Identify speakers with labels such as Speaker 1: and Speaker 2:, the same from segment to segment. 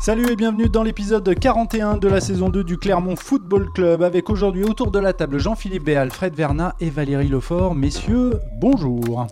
Speaker 1: Salut et bienvenue dans l'épisode 41 de la saison 2 du Clermont Football Club avec aujourd'hui autour de la table Jean-Philippe Béal, Fred Vernat et Valérie Lefort. Messieurs, bonjour.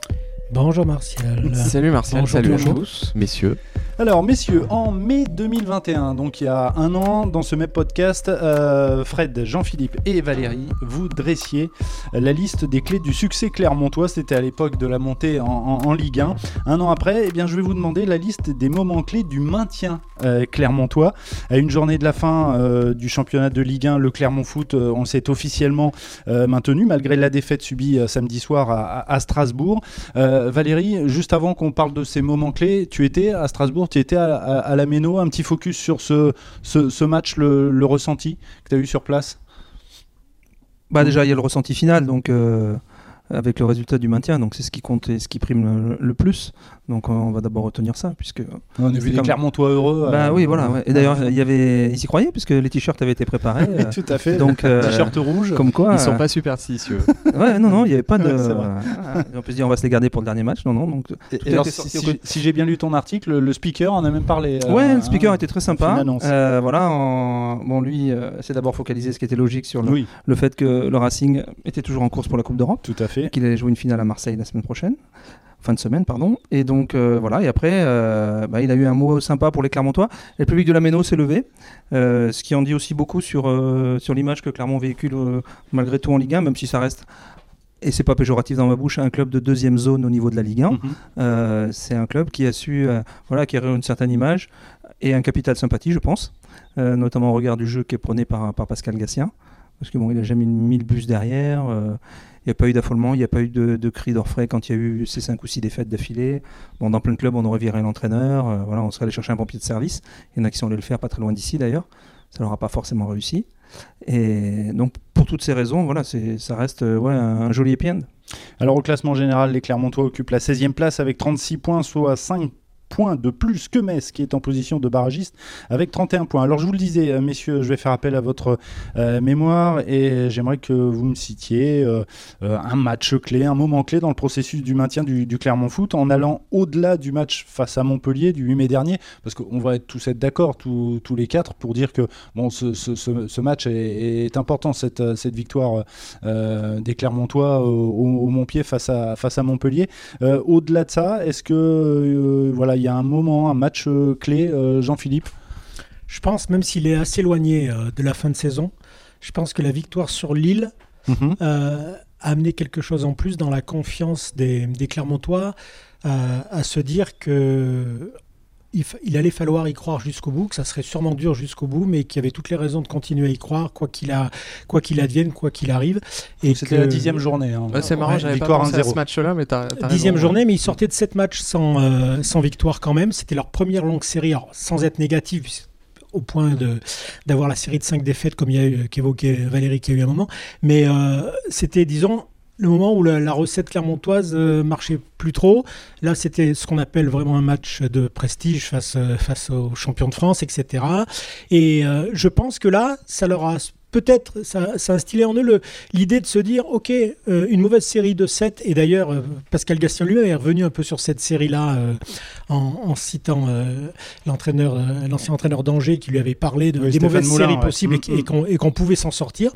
Speaker 2: Bonjour Martial.
Speaker 3: Salut Martial,
Speaker 2: Bonjour,
Speaker 3: salut
Speaker 2: bonjour.
Speaker 3: à tous, messieurs.
Speaker 1: Alors messieurs, en mai 2021, donc il y a un an, dans ce même podcast, euh, Fred, Jean-Philippe et Valérie, vous dressiez la liste des clés du succès clermontois. C'était à l'époque de la montée en, Ligue 1. Un an après, eh bien, je vais vous demander la liste des moments clés du maintien euh, clermontois. À une journée de la fin euh, du championnat de Ligue 1, le Clermont Foot, on s'est officiellement maintenu malgré la défaite subie samedi soir à, à- Strasbourg. Valérie, juste avant qu'on parle de ces moments clés, tu étais à Strasbourg, tu étais à, la Méno, un petit focus sur ce, ce, match, le, ressenti que tu as eu sur place?
Speaker 2: Bah déjà il y a le ressenti final donc euh, avec le résultat du maintien donc c'est ce qui compte et ce qui prime le plus donc euh, on va d'abord retenir ça puisque
Speaker 1: On a
Speaker 2: C'est
Speaker 1: vu des Clermontois heureux.
Speaker 2: bah
Speaker 1: euh,
Speaker 2: oui voilà ouais. et d'ailleurs il y avait ils y croyaient puisque les t-shirts avaient été préparés euh,
Speaker 1: Tout à fait.
Speaker 2: donc euh,
Speaker 1: T-shirt rouge.
Speaker 2: comme quoi
Speaker 3: Ils sont
Speaker 2: euh,
Speaker 3: pas superstitieux.
Speaker 2: ouais non non il y avait pas de
Speaker 1: Ouais, c'est vrai.
Speaker 2: euh, on peut se dire on va se les garder pour le dernier match non non donc
Speaker 1: Et- alors, si, j'ai bien lu ton article, le, speaker en a même parlé. euh,
Speaker 2: Ouais, le speaker
Speaker 1: hein.
Speaker 2: était très sympa.
Speaker 1: annonce.
Speaker 2: Euh, voilà, en- bon lui, euh, c'est d'abord focalisé ce qui était logique sur le,
Speaker 1: Oui,
Speaker 2: le fait que le Racing était toujours en course pour la Coupe d'Europe.
Speaker 1: tout à fait.
Speaker 2: qu'il allait jouer une finale à Marseille la semaine prochaine, fin de semaine, pardon. Et donc euh, voilà, et après, euh, bah, il a eu un mot sympa pour les Clermontois. Et le public de la Méno s'est levé, euh, ce qui en dit aussi beaucoup sur, sur l'image que Clermont véhicule malgré tout en Ligue 1, même si ça reste, et c'est pas péjoratif dans ma bouche, un club de deuxième zone au niveau de la Ligue 1.
Speaker 1: Mhm.
Speaker 2: Euh, c'est un club qui a su euh, voilà, acquérir une certaine image et un capital sympathie, je pense, euh, notamment au regard du jeu qui est prôné par, par Pascal Gassien. Parce que bon, il a jamais mis le bus derrière. Il n'y a pas eu d'affolement, il n'y a pas eu de, de cris d'orfraie quand il y a eu ces 5 ou 6 défaites d'affilée. Bon, dans plein de clubs, on aurait viré l'entraîneur. euh, voilà, on serait allé chercher un pompier de service. Il y en a qui sont allés le faire pas très loin d'ici d'ailleurs. Ça leur pas forcément réussi. Et donc, pour toutes ces raisons, voilà, ça reste euh, un, joli end.
Speaker 1: Alors au classement général, les Clermontois occupent la 16e place avec 36 points, soit 5 points de plus que Metz qui est en position de barragiste avec 31 points. Alors je vous le disais, euh, messieurs, je vais faire appel à votre euh, mémoire et j'aimerais que vous me citiez euh, un match clé, un moment clé dans le processus du maintien du, Clermont Foot en allant au-delà du match face à Montpellier du 8 mai dernier, parce qu'on va tous être d'accord, tous, les quatre, pour dire que bon, ce, match est, important, cette, victoire des Clermontois au, au- Montpied face à, face à Montpellier. Au-delà de ça, est-ce que voilà, il y a un moment, un match euh, clé, euh, Jean-Philippe
Speaker 4: Je pense, même s'il est assez éloigné euh, de la fin de saison, je pense que la victoire sur Lille euh, a amené quelque chose en plus dans la confiance des, des Clermontois à se dire que il, allait falloir y croire jusqu'au bout, que ça serait sûrement dur jusqu'au bout, mais qu'il y avait toutes les raisons de continuer à y croire, quoi qu'il a, quoi qu'il advienne, quoi qu'il arrive. Et
Speaker 1: C'était
Speaker 4: que-
Speaker 1: la dixième journée. hein.
Speaker 3: Ouais, c'est marrant,
Speaker 4: Ouais,
Speaker 3: j'avais pas pensé à
Speaker 1: 1-0.
Speaker 3: ce match-là, mais t'as t'as
Speaker 4: Dixième
Speaker 3: raison,
Speaker 4: journée, mais ils sortaient de sept matchs sans, euh, sans victoire quand même. C'était leur première longue série, alors, sans être négatif, puisque- au point de d'avoir la série de cinq défaites comme il y a eu, qu'évoquait Valérie qui a eu un moment. Mais euh, c'était, disons, le moment où la, recette clermontoise euh, marchait plus trop. Là, c'était ce qu'on appelle vraiment un match de prestige face, euh, face aux champions de France, etc. Et euh, je pense que là, ça leur a peut-être, ça, instillé en eux l'idée de se dire, ok, euh, une mauvaise série de 7, et d'ailleurs, euh, Pascal Gastien lui-même est revenu un peu sur cette série-là euh, en, en citant l'entraîneur, l'ancien entraîneur d'Angers qui lui avait parlé de,
Speaker 1: Oui,
Speaker 4: des
Speaker 1: Stéphane
Speaker 4: mauvaises
Speaker 1: Moulin,
Speaker 4: séries
Speaker 1: ouais.
Speaker 4: possibles et,
Speaker 1: Mm,
Speaker 4: et
Speaker 1: mm.
Speaker 4: qu'on et qu'on pouvait s'en sortir.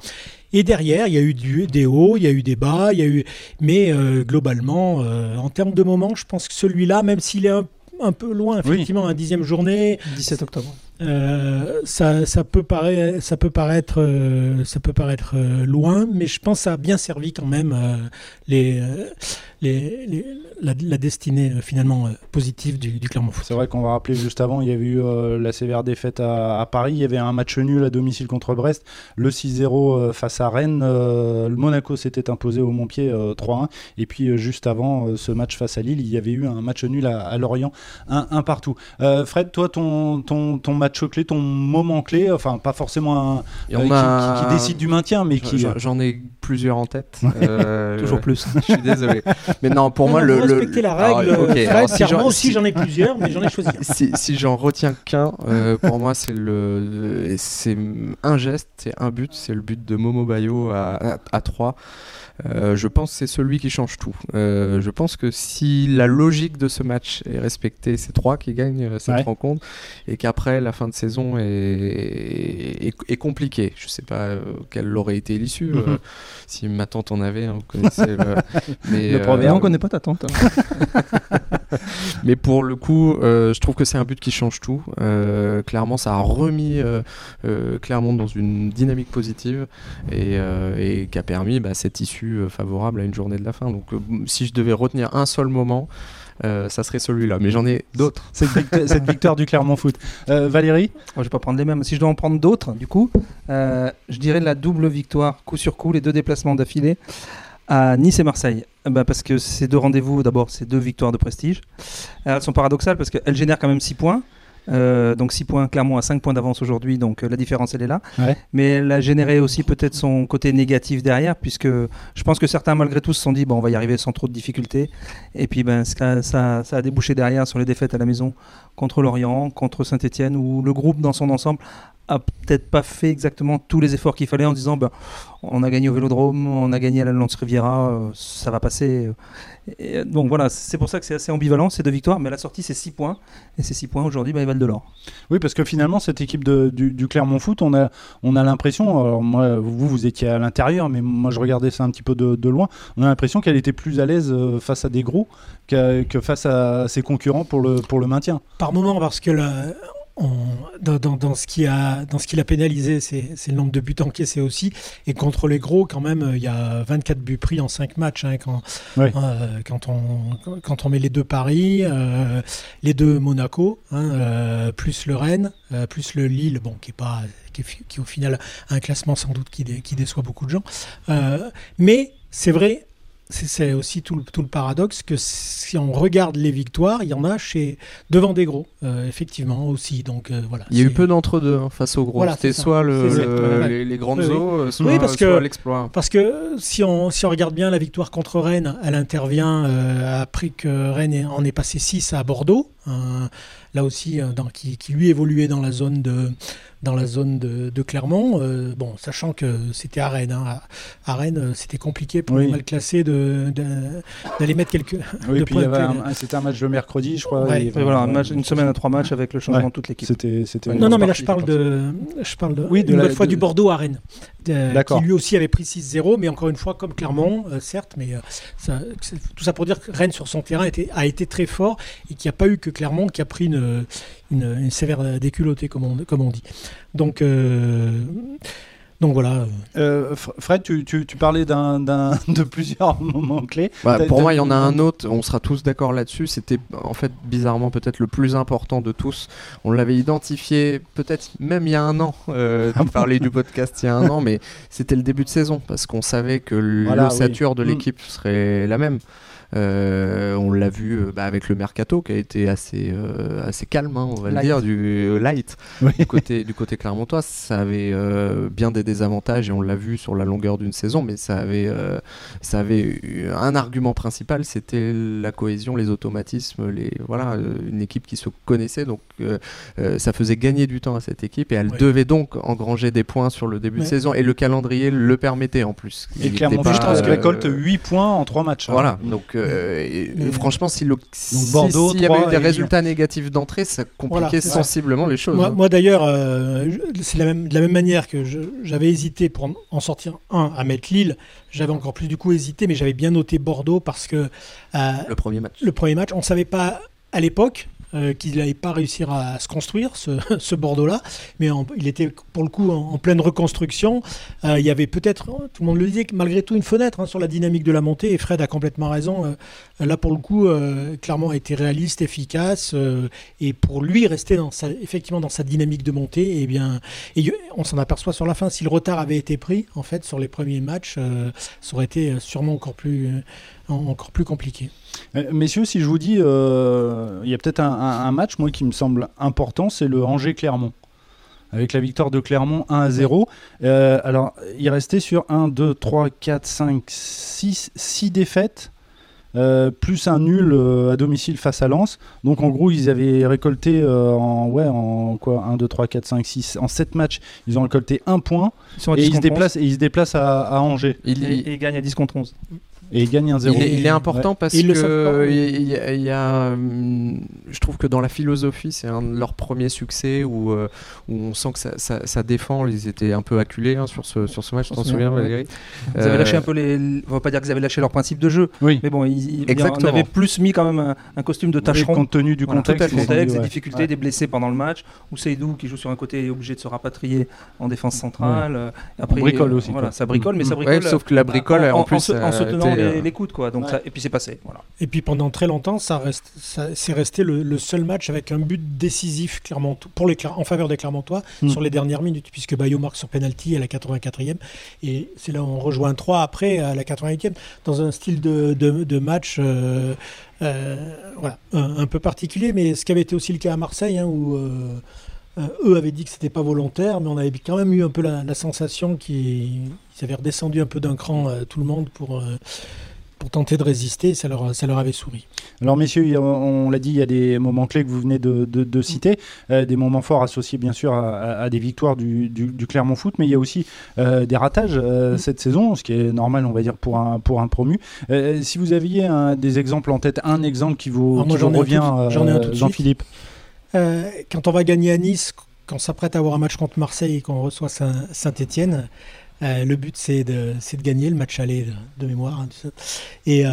Speaker 4: Et derrière, il y a eu du, des hauts, il y a eu des bas, il y a eu, mais euh, globalement, euh, en termes de moments, je pense que celui-là, même s'il est un, un peu loin,
Speaker 1: Oui.
Speaker 4: effectivement, un dixième journée,
Speaker 2: 17 octobre.
Speaker 4: Euh, ça, ça peut paraître, ça peut paraître, euh, ça peut paraître euh, loin, mais je pense que ça a bien servi quand même les, la, destinée finalement positive du, Clermont Foot.
Speaker 1: C'est vrai qu'on va rappeler juste avant, il y avait eu la sévère défaite à, Paris, il y avait un match nul à domicile contre Brest, le 6-0 euh, face à Rennes, le Monaco s'était imposé au Montpied euh, 3-1, et puis juste avant ce match face à Lille, il y avait eu un match nul à, Lorient, un, un partout. Fred, toi, ton, ton, ton match clé, ton moment clé, enfin pas forcément un, euh,
Speaker 3: on
Speaker 1: qui,
Speaker 3: a-
Speaker 1: qui- qui décide du maintien, mais qui...
Speaker 3: J'en- J'en ai plusieurs en tête. Euh,
Speaker 2: Toujours plus.
Speaker 3: Je suis désolé. Mais non, pour moi,
Speaker 4: Non,
Speaker 3: le. le-
Speaker 4: respectez la
Speaker 3: Alors,
Speaker 4: règle,
Speaker 3: ok,
Speaker 4: Fred,
Speaker 3: alors, si
Speaker 4: moi aussi
Speaker 3: si-
Speaker 4: j'en ai plusieurs, mais j'en ai choisi un.
Speaker 3: si, si j'en retiens qu'un, euh, pour moi, c'est le, c'est un geste, c'est un but, c'est le but de Momo Bayo à, à, 3. je pense que c'est celui qui change tout. Euh, je pense que si la logique de ce match est respectée, c'est 3 qui gagnent euh, cette
Speaker 1: Ouais.
Speaker 3: rencontre, et qu'après la fin fin de saison est, est, est compliquée. Je sais pas quelle aurait été l'issue.
Speaker 1: Mhm.
Speaker 3: si ma tante en avait, hein, vous connaissez le. Mais,
Speaker 2: Le
Speaker 3: euh,
Speaker 2: on connaît pas ta tante.
Speaker 3: mais pour le coup, euh, je trouve que c'est un but qui change tout. Euh, clairement, ça a remis euh, euh, Clermont dans une dynamique positive et, euh, et qui a permis bah, cette issue euh, favorable à une journée de la fin. Donc, euh, si je devais retenir un seul moment, euh, ça serait celui-là. Mais j'en ai d'autres.
Speaker 1: cette, victoire, cette victoire du Clermont Foot. Euh, Valérie
Speaker 2: Moi, je vais pas prendre les mêmes. Si je dois en prendre d'autres, du coup, euh, je dirais la double victoire, coup sur coup, les deux déplacements d'affilée à Nice et Marseille. Bah, parce que ces deux rendez-vous, d'abord, c'est deux victoires de prestige. Elles sont paradoxales parce qu'elles génèrent quand même 6 points. Euh, donc 6 points, Clermont a 5 points d'avance aujourd'hui, donc euh, la différence elle est là.
Speaker 1: Ouais.
Speaker 2: Mais elle a généré aussi peut-être son côté négatif derrière, puisque je pense que certains malgré tout se sont dit bon on va y arriver sans trop de difficultés. Et puis ben ça, ça, ça a débouché derrière sur les défaites à la maison contre Lorient, contre Saint-Etienne, où le groupe dans son ensemble a peut-être pas fait exactement tous les efforts qu'il fallait en disant ben, on a gagné au Vélodrome, on a gagné à la Lance Riviera, euh, ça va passer. Et, euh, donc voilà, c'est pour ça que c'est assez ambivalent ces deux victoires, mais à la sortie c'est 6 points, et ces 6 points aujourd'hui ben, ils valent de l'or.
Speaker 1: Oui, parce que finalement, cette équipe de- du, du Clermont Foot, on a, on a l'impression, alors moi, vous, vous étiez à l'intérieur, mais moi, je regardais ça un petit peu de, de loin, on a l'impression qu'elle était plus à l'aise euh, face à des gros que, que face à ses concurrents pour le, pour le maintien.
Speaker 4: Par moment, parce que le- on- dans, dans- dans ce qui a, dans ce qui l'a pénalisé, c'est le nombre de buts encaissés aussi. Et contre les gros, quand même, euh, il y a 24 buts pris en 5 matchs. hein, quand, euh, quand, on, quand on met les deux Paris, euh, les deux Monaco, hein, euh, plus le Rennes, plus le Lille, bon, qui est pas, qui, est fi- qui au final a un classement sans doute qui, dé- qui déçoit beaucoup de gens. Mais c'est vrai, c'est- aussi tout le, tout le paradoxe que si on regarde les victoires, il y en a chez devant des gros, euh, effectivement aussi. Donc euh, voilà.
Speaker 3: Il y a eu peu d'entre-deux hein, face aux gros.
Speaker 4: Voilà,
Speaker 3: C'était soit le- le- les, les grandes
Speaker 4: Oui,
Speaker 3: eaux, euh, soit,
Speaker 4: Oui, parce
Speaker 3: soit
Speaker 4: que-
Speaker 3: l'exploit.
Speaker 4: Parce que si on, si on regarde bien la victoire contre Rennes, elle intervient euh, après que Rennes en ait passé 6 à Bordeaux. hein, là aussi, euh, dans- qui, qui lui évoluait dans la zone de, dans la zone de, de Clermont. euh, bon, sachant que c'était à Rennes. hein. À, à Rennes, euh, c'était compliqué pour
Speaker 1: Oui.
Speaker 4: les mal classés de, de- d'aller mettre quelques.
Speaker 1: Oui, puis c'était un match le mercredi, je crois.
Speaker 4: Ouais.
Speaker 1: et-
Speaker 2: Et voilà, un match- une semaine à trois matchs avec le changement
Speaker 1: Ouais.
Speaker 2: de toute l'équipe.
Speaker 1: C'était,
Speaker 4: Non, non, mais là je parle de, je parle de,
Speaker 1: Oui, de
Speaker 4: une
Speaker 1: la-
Speaker 4: fois du Bordeaux à Rennes, qui lui aussi avait pris 6-0, mais encore une fois comme Clermont, euh, certes, mais euh, ça- tout ça pour dire que Rennes sur son terrain était, a été très fort et qu'il n'y a pas eu que Clermont qui a pris une, une, une sévère déculottée, comme on, comme on dit. Donc, euh, donc voilà.
Speaker 1: Euh, Fred, tu, tu, tu parlais d'un, d'un- de plusieurs moments clés.
Speaker 3: Bah, pour moi, il y en a un autre, on sera tous d'accord là-dessus. C'était en fait bizarrement peut-être le plus important de tous. On l'avait identifié peut-être même il y a un an. Euh, tu parlais du podcast il y a un an, mais c'était le début de saison parce qu'on savait que
Speaker 1: Voilà,
Speaker 3: l'ossature de
Speaker 1: oui.
Speaker 3: l'équipe serait la même. Euh, on l'a vu euh, bah, avec le mercato qui a été assez, euh, assez calme, hein, on va
Speaker 2: Light.
Speaker 3: le dire, du euh, light
Speaker 1: Oui.
Speaker 3: du côté, du côté clermontois. Ça avait euh, bien des désavantages et on l'a vu sur la longueur d'une saison, mais ça avait, euh, ça avait eu un argument principal, c'était la cohésion, les automatismes, les, voilà, une équipe qui se connaissait. Donc ça faisait gagner du temps à cette équipe et elle
Speaker 4: Ouais.
Speaker 3: devait donc engranger des points sur le début de saison et le calendrier le permettait en plus.
Speaker 1: Et
Speaker 3: était pas,
Speaker 1: Foot
Speaker 3: euh,
Speaker 1: récolte 8 points en 3 matchs. hein.
Speaker 3: voilà, donc euh, et-
Speaker 4: Mais-
Speaker 3: franchement, si le, si- s'il y avait eu des
Speaker 1: et
Speaker 3: résultats négatifs d'entrée, ça compliquait
Speaker 4: Voilà,
Speaker 3: sensiblement les choses.
Speaker 4: Moi,
Speaker 3: hein.
Speaker 4: moi, d'ailleurs, euh, c'est la même, de la même manière que j'avais hésité pour en- en sortir un à mettre Lille. J'avais encore plus du coup hésité, mais j'avais bien noté Bordeaux parce que euh,
Speaker 3: Le premier match.
Speaker 4: le premier match, on ne savait pas à l'époque euh, qu'il n'allait pas réussir à se construire, ce, Bordeaux-là, mais il était pour le coup en, pleine reconstruction. Euh, il y avait peut-être, tout le monde le disait, malgré tout une fenêtre hein, sur la dynamique de la montée, et Fred a complètement raison. Euh, là, pour le coup, clairement, a été réaliste, efficace, et pour lui rester effectivement dans sa dynamique de montée, et bien, on s'en aperçoit sur la fin. Si le retard avait été pris, en fait, sur les premiers matchs, ça aurait été sûrement encore plus, encore plus compliqué.
Speaker 1: Euh, Messieurs, si je vous dis, euh, il y a peut-être un, un- un match, moi, qui me semble important, c'est le Angers-Clermont. Avec la victoire de Clermont 1 à 0. Euh, alors, il restait sur 1, 2, 3, 4, 5, 6, 6 défaites. euh, plus un nul euh, à domicile face à Lens. Donc en gros, ils avaient récolté euh, en, ouais, en quoi 1, 2, 3, 4, 5, 6, en 7 matchs, ils ont récolté un point
Speaker 2: Ils sont à
Speaker 1: et
Speaker 2: 10
Speaker 1: ils, se
Speaker 2: contre 11,
Speaker 1: déplacent, et ils se déplacent à, à Angers.
Speaker 3: Il,
Speaker 2: et, et ils gagnent à 10 contre 11.
Speaker 1: Et ils gagnent un 0
Speaker 3: Il est, il est important parce
Speaker 4: Ils
Speaker 3: que
Speaker 4: oui.
Speaker 3: il y, a- il y a, hum, je trouve que dans la philosophie, c'est un de leurs premiers succès où, euh, où on sent que ça, ça, ça défend. Ils étaient un peu acculés hein, sur ce sur ce match. Tu t'en souviens, Valérie
Speaker 2: Vous avez
Speaker 3: Euh,
Speaker 2: lâché un peu les. On va pas dire que vous avez lâché leur principe de jeu,
Speaker 1: Oui.
Speaker 2: mais bon, ils, ils- avait plus mis quand même un, un costume de
Speaker 1: Oui,
Speaker 2: tâcheron.
Speaker 1: compte tenu du
Speaker 2: Voilà,
Speaker 1: contexte. ouais.
Speaker 2: des difficultés,
Speaker 1: Ouais.
Speaker 2: des blessés pendant le match, ou Seydou qui joue sur un côté est obligé de se rapatrier en défense centrale. euh, Après,
Speaker 1: On bricole
Speaker 2: euh,
Speaker 1: aussi,
Speaker 2: Voilà,
Speaker 1: quoi.
Speaker 2: ça bricole, mais ça
Speaker 3: ouais,
Speaker 2: bricole.
Speaker 3: sauf que la bricole,
Speaker 2: en,
Speaker 3: en,
Speaker 2: en
Speaker 3: plus,
Speaker 2: se, en se
Speaker 3: euh,
Speaker 2: tenant les,
Speaker 3: euh,
Speaker 2: les coudes, quoi. Donc
Speaker 1: Ouais.
Speaker 2: ça- et puis c'est passé. Voilà.
Speaker 4: Et puis pendant très longtemps, ça reste, ça, c'est resté le, le seul match avec un but décisif Clermont, pour les, en faveur des Clermontois
Speaker 1: Mm.
Speaker 4: sur les dernières minutes, puisque Bayo marque sur penalty à la 84e. Et c'est là où on rejoint 3 après à la 88e, dans un style de, de- de match euh, euh, voilà, un, un peu particulier, mais ce qui avait été aussi le cas à Marseille, hein, où euh, euh, eux avaient dit que c'était pas volontaire, mais on avait quand même eu un peu la, la sensation qu'ils ils avaient redescendu un peu d'un cran euh, tout le monde pour. euh, pour tenter de résister, ça leur, ça leur avait souri.
Speaker 1: Alors messieurs, on l'a dit, il y a des moments clés que vous venez de, de- de citer, euh, des moments forts associés bien sûr à, des victoires du, du- du Clermont Foot, mais il y a aussi euh, des ratages euh, cette saison, ce qui est normal on va dire pour un, pour un promu. Si vous aviez un- des exemples en tête, un exemple qui vous, qui vous revient. Jean-Philippe
Speaker 4: Euh, quand on va gagner à Nice, quand on s'apprête à avoir un match contre Marseille et qu'on reçoit Saint- Saint-Etienne, le but c'est de, gagner le match aller de, de mémoire. hein. Et euh,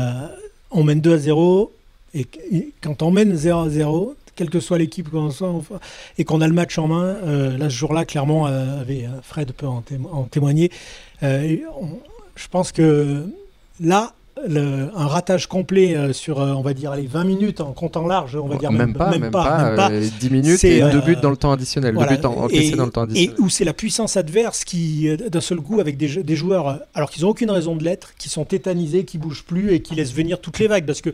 Speaker 4: on mène 2 à 0. Et, quand on mène 0 à 0, quelle que soit l'équipe qu'on soit, et qu'on a le match en main, euh, là ce jour-là, clairement, euh, avait, euh, Fred peut en, témo- en témoigner. Euh, je pense que là, le- un ratage complet euh, sur, euh, on va dire, les 20 minutes en comptant large, on va dire
Speaker 3: même, pas, même pas,
Speaker 4: même pas.
Speaker 3: euh, 10 minutes et deux buts dans le temps additionnel,
Speaker 4: Voilà.
Speaker 3: deux buts en- encaissés
Speaker 4: Et-
Speaker 3: dans le temps
Speaker 4: Et où c'est la puissance adverse qui, d'un seul coup, avec des, joueurs, alors qu'ils n'ont aucune raison de l'être, qui sont tétanisés, qui bougent plus et qui laissent venir toutes les vagues. Parce que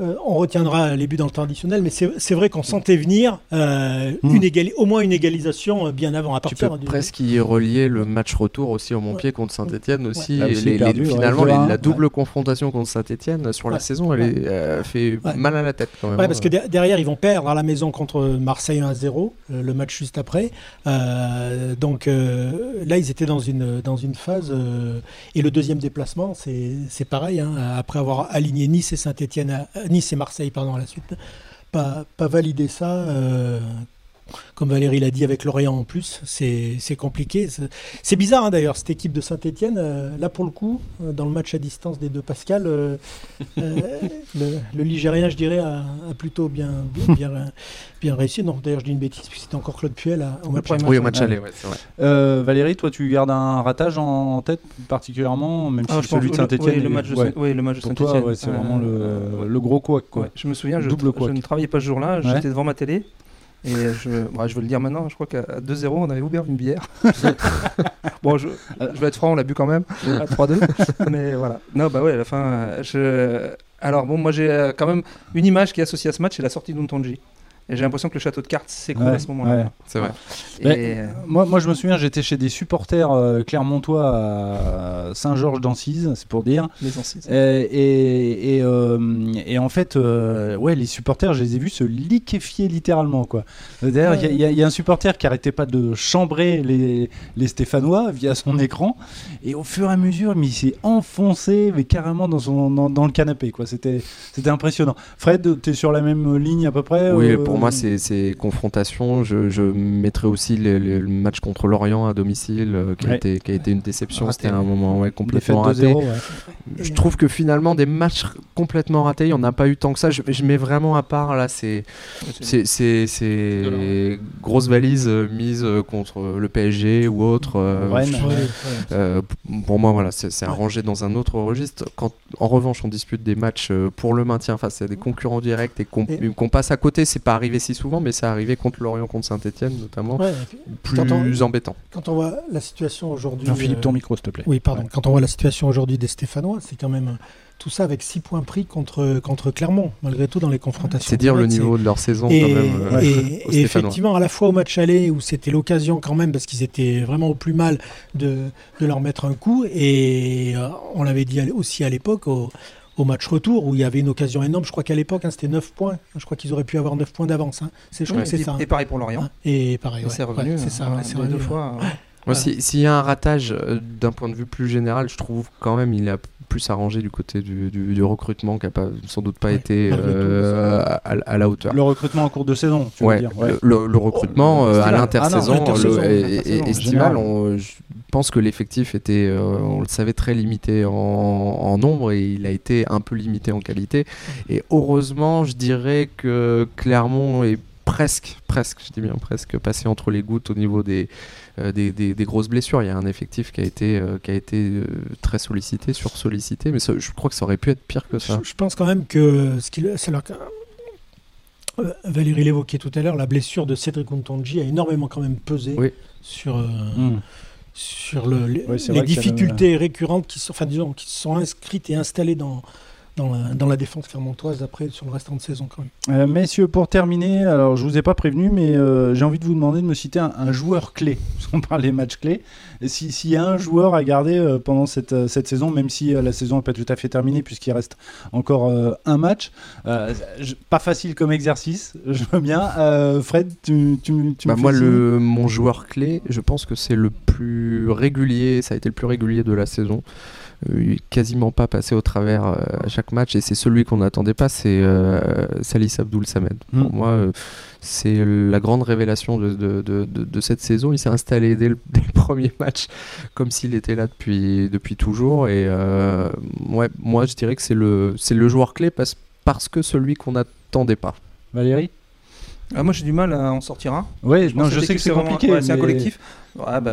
Speaker 4: euh, on retiendra les buts dans le temps additionnel, mais c'est vrai qu'on sentait venir euh,
Speaker 1: Mm.
Speaker 4: une égali- au moins une égalisation euh, bien avant. À
Speaker 3: Tu
Speaker 4: partir
Speaker 3: peux
Speaker 4: du-
Speaker 3: presque y relier le match retour aussi au Montpied contre Saint-Etienne aussi. Et les-
Speaker 1: ouais,
Speaker 3: finalement, les-
Speaker 1: 2-1,
Speaker 3: la
Speaker 1: ouais.
Speaker 3: double confrontation contre Saint-Etienne sur la saison, elle est, euh, fait
Speaker 4: Ouais.
Speaker 3: mal à la tête quand même.
Speaker 4: Ouais, parce que der- derrière, ils vont perdre à la maison contre Marseille 1 à 0, euh, le match juste après. Euh, donc euh, là, ils étaient dans une, dans une phase. euh, et le deuxième déplacement, c'est c'est pareil. hein, après avoir aligné Nice et Saint-Etienne, Nice et Marseille, pardon, à la suite, pas, pas valider ça. Euh, comme Valérie l'a dit avec Lorient en plus, c'est c'est compliqué. C'est- bizarre hein, d'ailleurs, cette équipe de Saint-Etienne, là pour le coup, euh, dans le match à distance des deux Pascal, euh, euh, le, le Ligérien, je dirais, a, a plutôt bien, bien, bien, bien réussi. Non, d'ailleurs, je dis une bêtise, puisque c'était encore Claude Puel à- au match.
Speaker 2: premier
Speaker 3: Oui, au
Speaker 2: match,
Speaker 3: aller, ouais, c'est vrai.
Speaker 1: Euh, Valérie, toi tu gardes un ratage en tête particulièrement, même si
Speaker 2: Ah, je pense
Speaker 1: celui de
Speaker 2: que le-
Speaker 1: Saint-Etienne.
Speaker 2: oui, le match de Saint- oui, le match de
Speaker 1: Pour toi,
Speaker 2: Saint-Etienne.
Speaker 1: ouais, c'est
Speaker 2: Euh,
Speaker 1: vraiment le, le gros couac. Quoi.
Speaker 2: Ouais, je me souviens, je,
Speaker 1: Double
Speaker 2: je ne travaillais pas ce jour-là,
Speaker 1: Ouais.
Speaker 2: j'étais devant ma télé. Et je, ouais, je veux le dire maintenant, je crois qu'à 2-0, on avait ouvert une bière. bon, je, je vais être franc, on l'a bu quand même, à 3-2. mais voilà. Non, bah ouais, à la fin, euh, je... Alors bon, moi j'ai euh, quand même une image qui est associée à ce match, c'est la sortie d'Untonji. Et j'ai l'impression que le château de cartes s'écroule
Speaker 1: Ouais,
Speaker 2: à ce moment-là.
Speaker 1: ouais.
Speaker 3: C'est vrai.
Speaker 2: Et,
Speaker 1: Mais-
Speaker 2: euh,
Speaker 1: Moi, moi, je me souviens, j'étais chez des supporters euh, clermontois à Saint-Georges d'Ancise, c'est pour dire.
Speaker 2: les anciens.
Speaker 1: Euh, et, et, euh, et en fait, euh, ouais, les supporters, je les ai vus se liquéfier littéralement. quoi. D'ailleurs, il y a- y, y un supporter qui arrêtait pas de chambrer les, les Stéphanois via son écran. Et au fur et à mesure, mais il s'est enfoncé mais carrément dans, son, dans, dans le canapé. quoi. C'était c'était impressionnant. Fred, tu es sur la même ligne à peu près
Speaker 3: Oui,
Speaker 1: euh,
Speaker 3: pour moi, c'est c'est confrontation. Je, je mettrais aussi le, match contre Lorient à domicile, euh, qui, a été, qui a été une déception. C'était un moment ouais, complètement
Speaker 1: 2-0.
Speaker 3: raté.
Speaker 1: ouais.
Speaker 3: Je trouve que finalement, des matchs complètement ratés, il n'y en a pas eu tant que ça. Je, je mets vraiment à part, là, c'est c'est- c'est c'est grosse valise euh, mise euh, contre le PSG ou autre. euh,
Speaker 1: Rennes.
Speaker 3: je-
Speaker 4: Ouais, ouais.
Speaker 3: p- pour moi, voilà, c'est c'est
Speaker 4: Ouais.
Speaker 3: rangé dans un autre registre. Quand, en revanche, on dispute des matchs pour le maintien face à des concurrents directs et qu'on
Speaker 4: Et-
Speaker 3: qu'on passe à côté, c'est pas arrivé si souvent, mais c'est arrivé contre Lorient, contre Saint-Etienne notamment,
Speaker 4: Ouais,
Speaker 3: plus
Speaker 4: quand on-
Speaker 3: embêtant.
Speaker 4: Quand on voit la situation aujourd'hui.
Speaker 1: Jean-Philippe,
Speaker 4: euh,
Speaker 1: ton micro, s'il te plaît.
Speaker 4: Oui, pardon.
Speaker 1: Ouais.
Speaker 4: Quand on voit la situation aujourd'hui des Stéphanois, c'est quand même euh, tout ça avec 6 points pris contre, contre Clermont, malgré tout dans les confrontations.
Speaker 3: C'est dire le niveau de leur saison
Speaker 4: Et,
Speaker 3: quand même. euh,
Speaker 4: et- effectivement, à la fois au match aller, où c'était l'occasion quand même, parce qu'ils étaient vraiment au plus mal, de, de leur mettre un coup. Et euh, on l'avait dit aussi à l'époque, au, au match retour, où il y avait une occasion énorme. Je crois qu'à l'époque, hein, c'était 9 points. Je crois qu'ils auraient pu avoir 9 points d'avance. hein. C'est, je crois
Speaker 3: Ouais.
Speaker 4: que c'est
Speaker 2: et,
Speaker 4: ça. hein.
Speaker 2: et pareil pour Lorient.
Speaker 4: Et pareil, ouais.
Speaker 2: c'est revenu.
Speaker 4: Ouais, c'est ça,
Speaker 2: hein,
Speaker 4: ouais, c'est
Speaker 2: deux,
Speaker 4: revenu.
Speaker 2: deux fois.
Speaker 3: Si- s'il y a un ratage euh, d'un point de vue plus général, je trouve quand même il a plus arrangé du côté du, du- du recrutement qui a pas, sans doute pas
Speaker 4: Ouais,
Speaker 3: été euh, à, à la hauteur.
Speaker 1: Le recrutement en cours de saison, tu veux
Speaker 3: Ouais,
Speaker 1: dire.
Speaker 3: le, le- le recrutement
Speaker 1: Oh,
Speaker 3: euh, à
Speaker 1: estival.
Speaker 3: l'intersaison
Speaker 1: Ah
Speaker 2: en
Speaker 3: estival, on- je pense que l'effectif était, euh, on le savait, très limité en, en nombre et il a été un peu limité en qualité. Et heureusement, je dirais que Clermont est presque, presque, je dis bien presque, passé entre les gouttes au niveau des, euh, des, des- des grosses blessures. Il y a un effectif qui a été, euh, qui a été euh, très sollicité, sursollicité, mais ça- je crois que ça aurait pu être pire que ça.
Speaker 4: Je, je pense quand même que ce qu'il, c'est là que- Valérie l'évoquait tout à l'heure, la blessure de Cédric Ontonji a énormément quand même pesé
Speaker 3: Oui.
Speaker 4: sur, euh,
Speaker 1: Hmm.
Speaker 4: sur le- les, difficultés récurrentes qui sont, enfin, disons, qui sont inscrites et installées dans, dans, la, dans la défense clermontoise après sur le restant de saison quand même.
Speaker 1: Euh, messieurs, pour terminer, alors je vous ai pas prévenu, mais euh, j'ai envie de vous demander de me citer un, un joueur clé, parce qu'on parle des matchs clés. Si- S'il y a un joueur à garder euh, pendant cette, euh, cette saison, même si euh, la saison n'est pas tout à fait terminée, puisqu'il reste encore euh, un match, euh, pas facile comme exercice, je veux bien. Euh, Fred, tu, tu, tu
Speaker 3: Bah,
Speaker 1: me
Speaker 3: moi, le, mon joueur clé, je pense que c'est le plus régulier, ça a été le plus régulier de la saison. Quasiment pas passé au travers euh, à chaque match et c'est celui qu'on n'attendait pas, c'est euh, Salis Abdoul Samed.
Speaker 1: Mm.
Speaker 3: Pour moi, euh, c'est la grande révélation de, de- de- cette saison. Il s'est installé dès le, dès le premier match comme s'il était là depuis, depuis toujours. Et ouais, moi, je dirais que c'est le, c'est le joueur clé parce, parce que celui qu'on n'attendait pas.
Speaker 1: Valérie?
Speaker 2: Ah, moi j'ai du mal à en sortir un.
Speaker 1: Oui,
Speaker 2: pense
Speaker 1: non, je sais que c'est compliqué.
Speaker 2: ouais, c'est un collectif. Ouais, bah,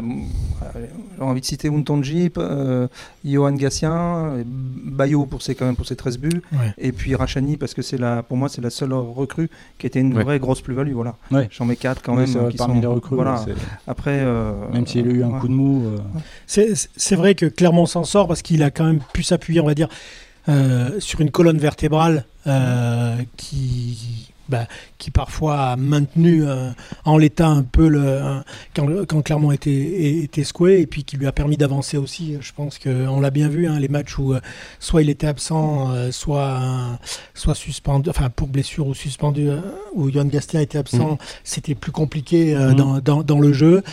Speaker 2: j'ai envie de citer Untonji, euh, Johan Gassien, et Bayo pour ses, quand même pour ses 13 buts,
Speaker 4: Ouais.
Speaker 2: et puis Rachani parce que c'est la, pour moi c'est la seule recrue qui était une
Speaker 3: Ouais.
Speaker 2: vraie grosse plus-value. Voilà.
Speaker 1: Ouais.
Speaker 2: J'en mets 4 quand même.
Speaker 1: c'est vrai,
Speaker 2: qui
Speaker 1: parmi
Speaker 2: sont-
Speaker 1: les recrues,
Speaker 2: Voilà. Après, euh,
Speaker 1: même s'il a eu un
Speaker 2: ouais.
Speaker 1: coup de mou. euh,
Speaker 4: C'est, c'est vrai que Clermont s'en sort parce qu'il a quand même pu s'appuyer, on va dire, euh, sur une colonne vertébrale euh, qui, bah, qui parfois a maintenu euh, en l'état un peu le, quand, quand Clermont était, était secoué et puis qui lui a permis d'avancer aussi. Je pense qu'on l'a bien vu, hein, les matchs où euh, soit il était absent, euh, soit, soit suspendu, enfin pour blessure ou suspendu, où Johan Gastien était absent, c'était plus compliqué
Speaker 1: Mhm.
Speaker 4: dans, dans, dans le jeu.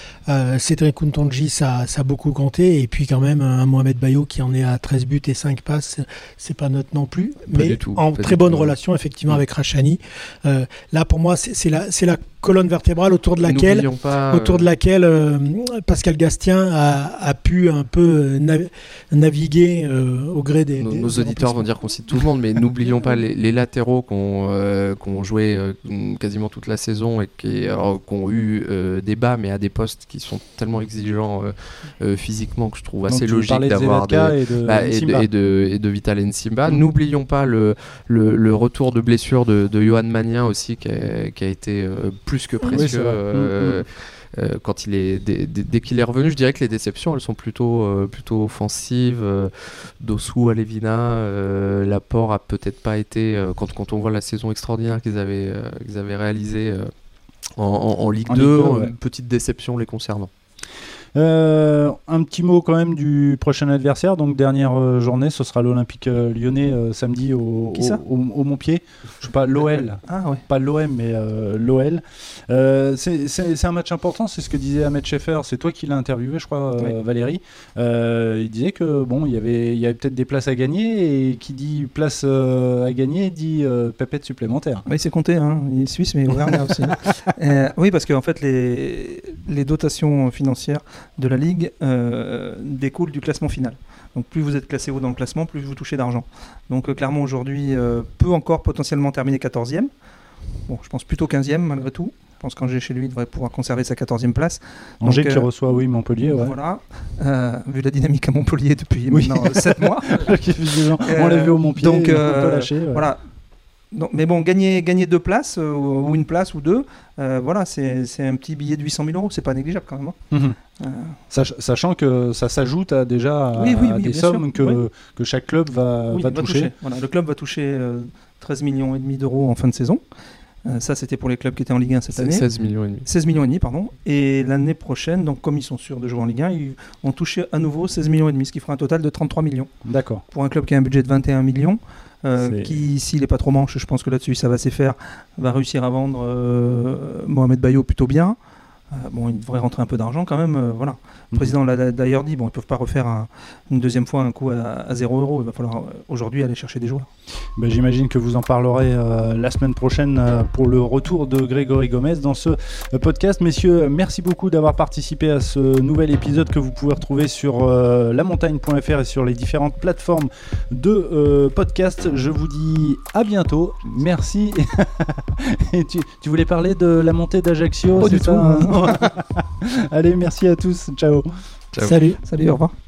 Speaker 4: Cédric Kountonji, ça, ça a beaucoup compté. Et puis quand même, un Mohamed Bayo qui en est à 13 buts et 5 passes, c'est pas notre non plus.
Speaker 3: Pas
Speaker 4: mais
Speaker 3: tout,
Speaker 4: en très bonne
Speaker 3: tout.
Speaker 4: relation, effectivement,
Speaker 3: Mm.
Speaker 4: avec Rachani. Euh, là, pour moi, c'est la, c'est la colonne vertébrale autour de laquelle
Speaker 3: pas,
Speaker 4: autour de
Speaker 3: euh,
Speaker 4: laquelle euh, Pascal Gastien a, a pu un peu nav- naviguer euh, au gré des.
Speaker 3: Nos,
Speaker 4: des-
Speaker 3: nos
Speaker 4: des
Speaker 3: auditeurs vont dire qu'on cite tout le monde, mais n'oublions pas les, les latéraux qu'on euh, qu'on joué euh, quasiment toute la saison et qui alors, ont eu euh, des bas, mais à des postes qui sont tellement exigeants euh, euh, physiquement que je trouve assez logique
Speaker 1: de
Speaker 3: d'avoir des,
Speaker 1: Zelatka et de
Speaker 3: bah, et, de, et, de, et de Vital Nsimba. N'oublions pas le, le, le retour de blessure de, de Johan Magnin aussi, qui a, qui a été euh, plus que
Speaker 1: Oui,
Speaker 3: précieux.
Speaker 1: c'est vrai.
Speaker 3: euh,
Speaker 1: Mm,
Speaker 3: euh, quand il est dès, qu'il est revenu, je dirais que les déceptions elles sont plutôt euh, plutôt offensives. Euh, Dossou, Alevina, euh, l'apport a peut-être pas été euh, quand quand on voit la saison extraordinaire qu'ils avaient euh, qu'ils avaient réalisée euh, en, en- en Ligue
Speaker 1: En
Speaker 3: 2,
Speaker 1: Ligue 2,
Speaker 3: euh,
Speaker 1: ouais.
Speaker 3: une petite déception les concernant.
Speaker 1: Euh, un petit mot quand même du prochain adversaire. Donc dernière euh, journée, ce sera l'Olympique euh, Lyonnais euh, samedi au,
Speaker 2: Qui ça
Speaker 1: au, au- au Montpied. Je sais pas l'OL,
Speaker 2: Ah ouais.
Speaker 1: pas l'OM mais euh, l'OL. C'est un match important. C'est ce que disait Ahmed Schaeffer. C'est toi qui l'as interviewé, je crois,
Speaker 2: Oui.
Speaker 1: Valérie. Il disait que bon, il y avait il y avait peut-être des places à gagner et qui dit place à gagner dit pépette supplémentaire.
Speaker 2: Oui, c'est compté, hein. il est suisse, mais Auvergnat aussi. Oui, parce qu'en fait, les, les dotations financières de la Ligue euh, découlent du classement final. Donc plus vous êtes classé haut dans le classement, plus vous touchez d'argent. Donc euh, Clermont aujourd'hui euh, peut encore potentiellement terminer 14e. Bon, je pense plutôt 15e malgré tout. Je pense qu'Angers chez lui devrait pouvoir conserver sa 14e place.
Speaker 1: Angers qui
Speaker 2: euh,
Speaker 1: reçoit oui Montpellier. Ouais.
Speaker 2: Voilà. Vu la dynamique à Montpellier depuis
Speaker 1: Oui.
Speaker 2: maintenant 7 mois.
Speaker 1: On l'a vu au Montpied.
Speaker 2: donc,
Speaker 1: on peut lâcher. ouais.
Speaker 2: Voilà. Donc, mais bon, gagner, gagner deux places euh, ou une place ou deux, euh, voilà, c'est un petit billet de 800 000 euros. C'est pas négligeable quand même. hein.
Speaker 1: Mhm.
Speaker 2: Euh,
Speaker 1: Sach- Sachant que ça s'ajoute à déjà à,
Speaker 2: Oui, oui,
Speaker 1: à
Speaker 2: oui,
Speaker 1: des sommes que,
Speaker 2: Oui.
Speaker 1: que chaque club va,
Speaker 2: oui,
Speaker 1: va
Speaker 2: va
Speaker 1: toucher.
Speaker 2: Voilà, le club va toucher euh, 13 millions et demi d'euros en fin de saison. Ça, c'était pour les clubs qui étaient en Ligue 1 cette année.
Speaker 3: 16 millions et demi.
Speaker 2: 16 millions et demi, pardon. Et l'année prochaine, donc comme ils sont sûrs de jouer en Ligue 1, ils vont toucher à nouveau 16 millions et demi, ce qui fera un total de 33 millions.
Speaker 1: D'accord.
Speaker 2: Pour un club qui a un budget de 21 millions, euh, qui, s'il n'est pas trop manche, je pense que là-dessus ça va s'y faire, va réussir à vendre euh, Mohamed Bayo plutôt bien. Bon, il devrait rentrer un peu d'argent quand même. voilà. Le président l'a d'ailleurs dit, bon, ils ne peuvent pas refaire une deuxième fois un coup à, 0 euros. Il va falloir aujourd'hui aller chercher des joueurs.
Speaker 1: Ben, j'imagine que vous en parlerez la semaine prochaine pour le retour de Grégory Gomez dans ce podcast. Messieurs, merci beaucoup d'avoir participé à ce nouvel épisode que vous pouvez retrouver sur lamontagne.fr et sur les différentes plateformes de podcast. Je vous dis à bientôt. Merci. et tu, tu, voulais parler de la montée d'Ajaccio
Speaker 2: Pas du tout.
Speaker 1: Allez, merci à tous. Ciao.
Speaker 2: Ciao. Salut. Salut, au revoir.